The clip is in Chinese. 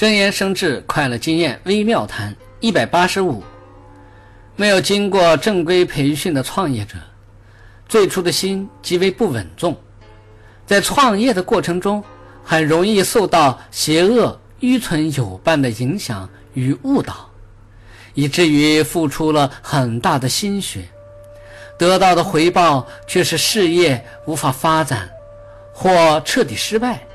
真言生智快乐经验微妙谈一百八十五。没有经过正规培训的创业者最初的心极为不稳重。在创业的过程中很容易受到邪恶愚蠢有伴的影响与误导以至于付出了很大的心血。得到的回报却是事业无法发展或彻底失败。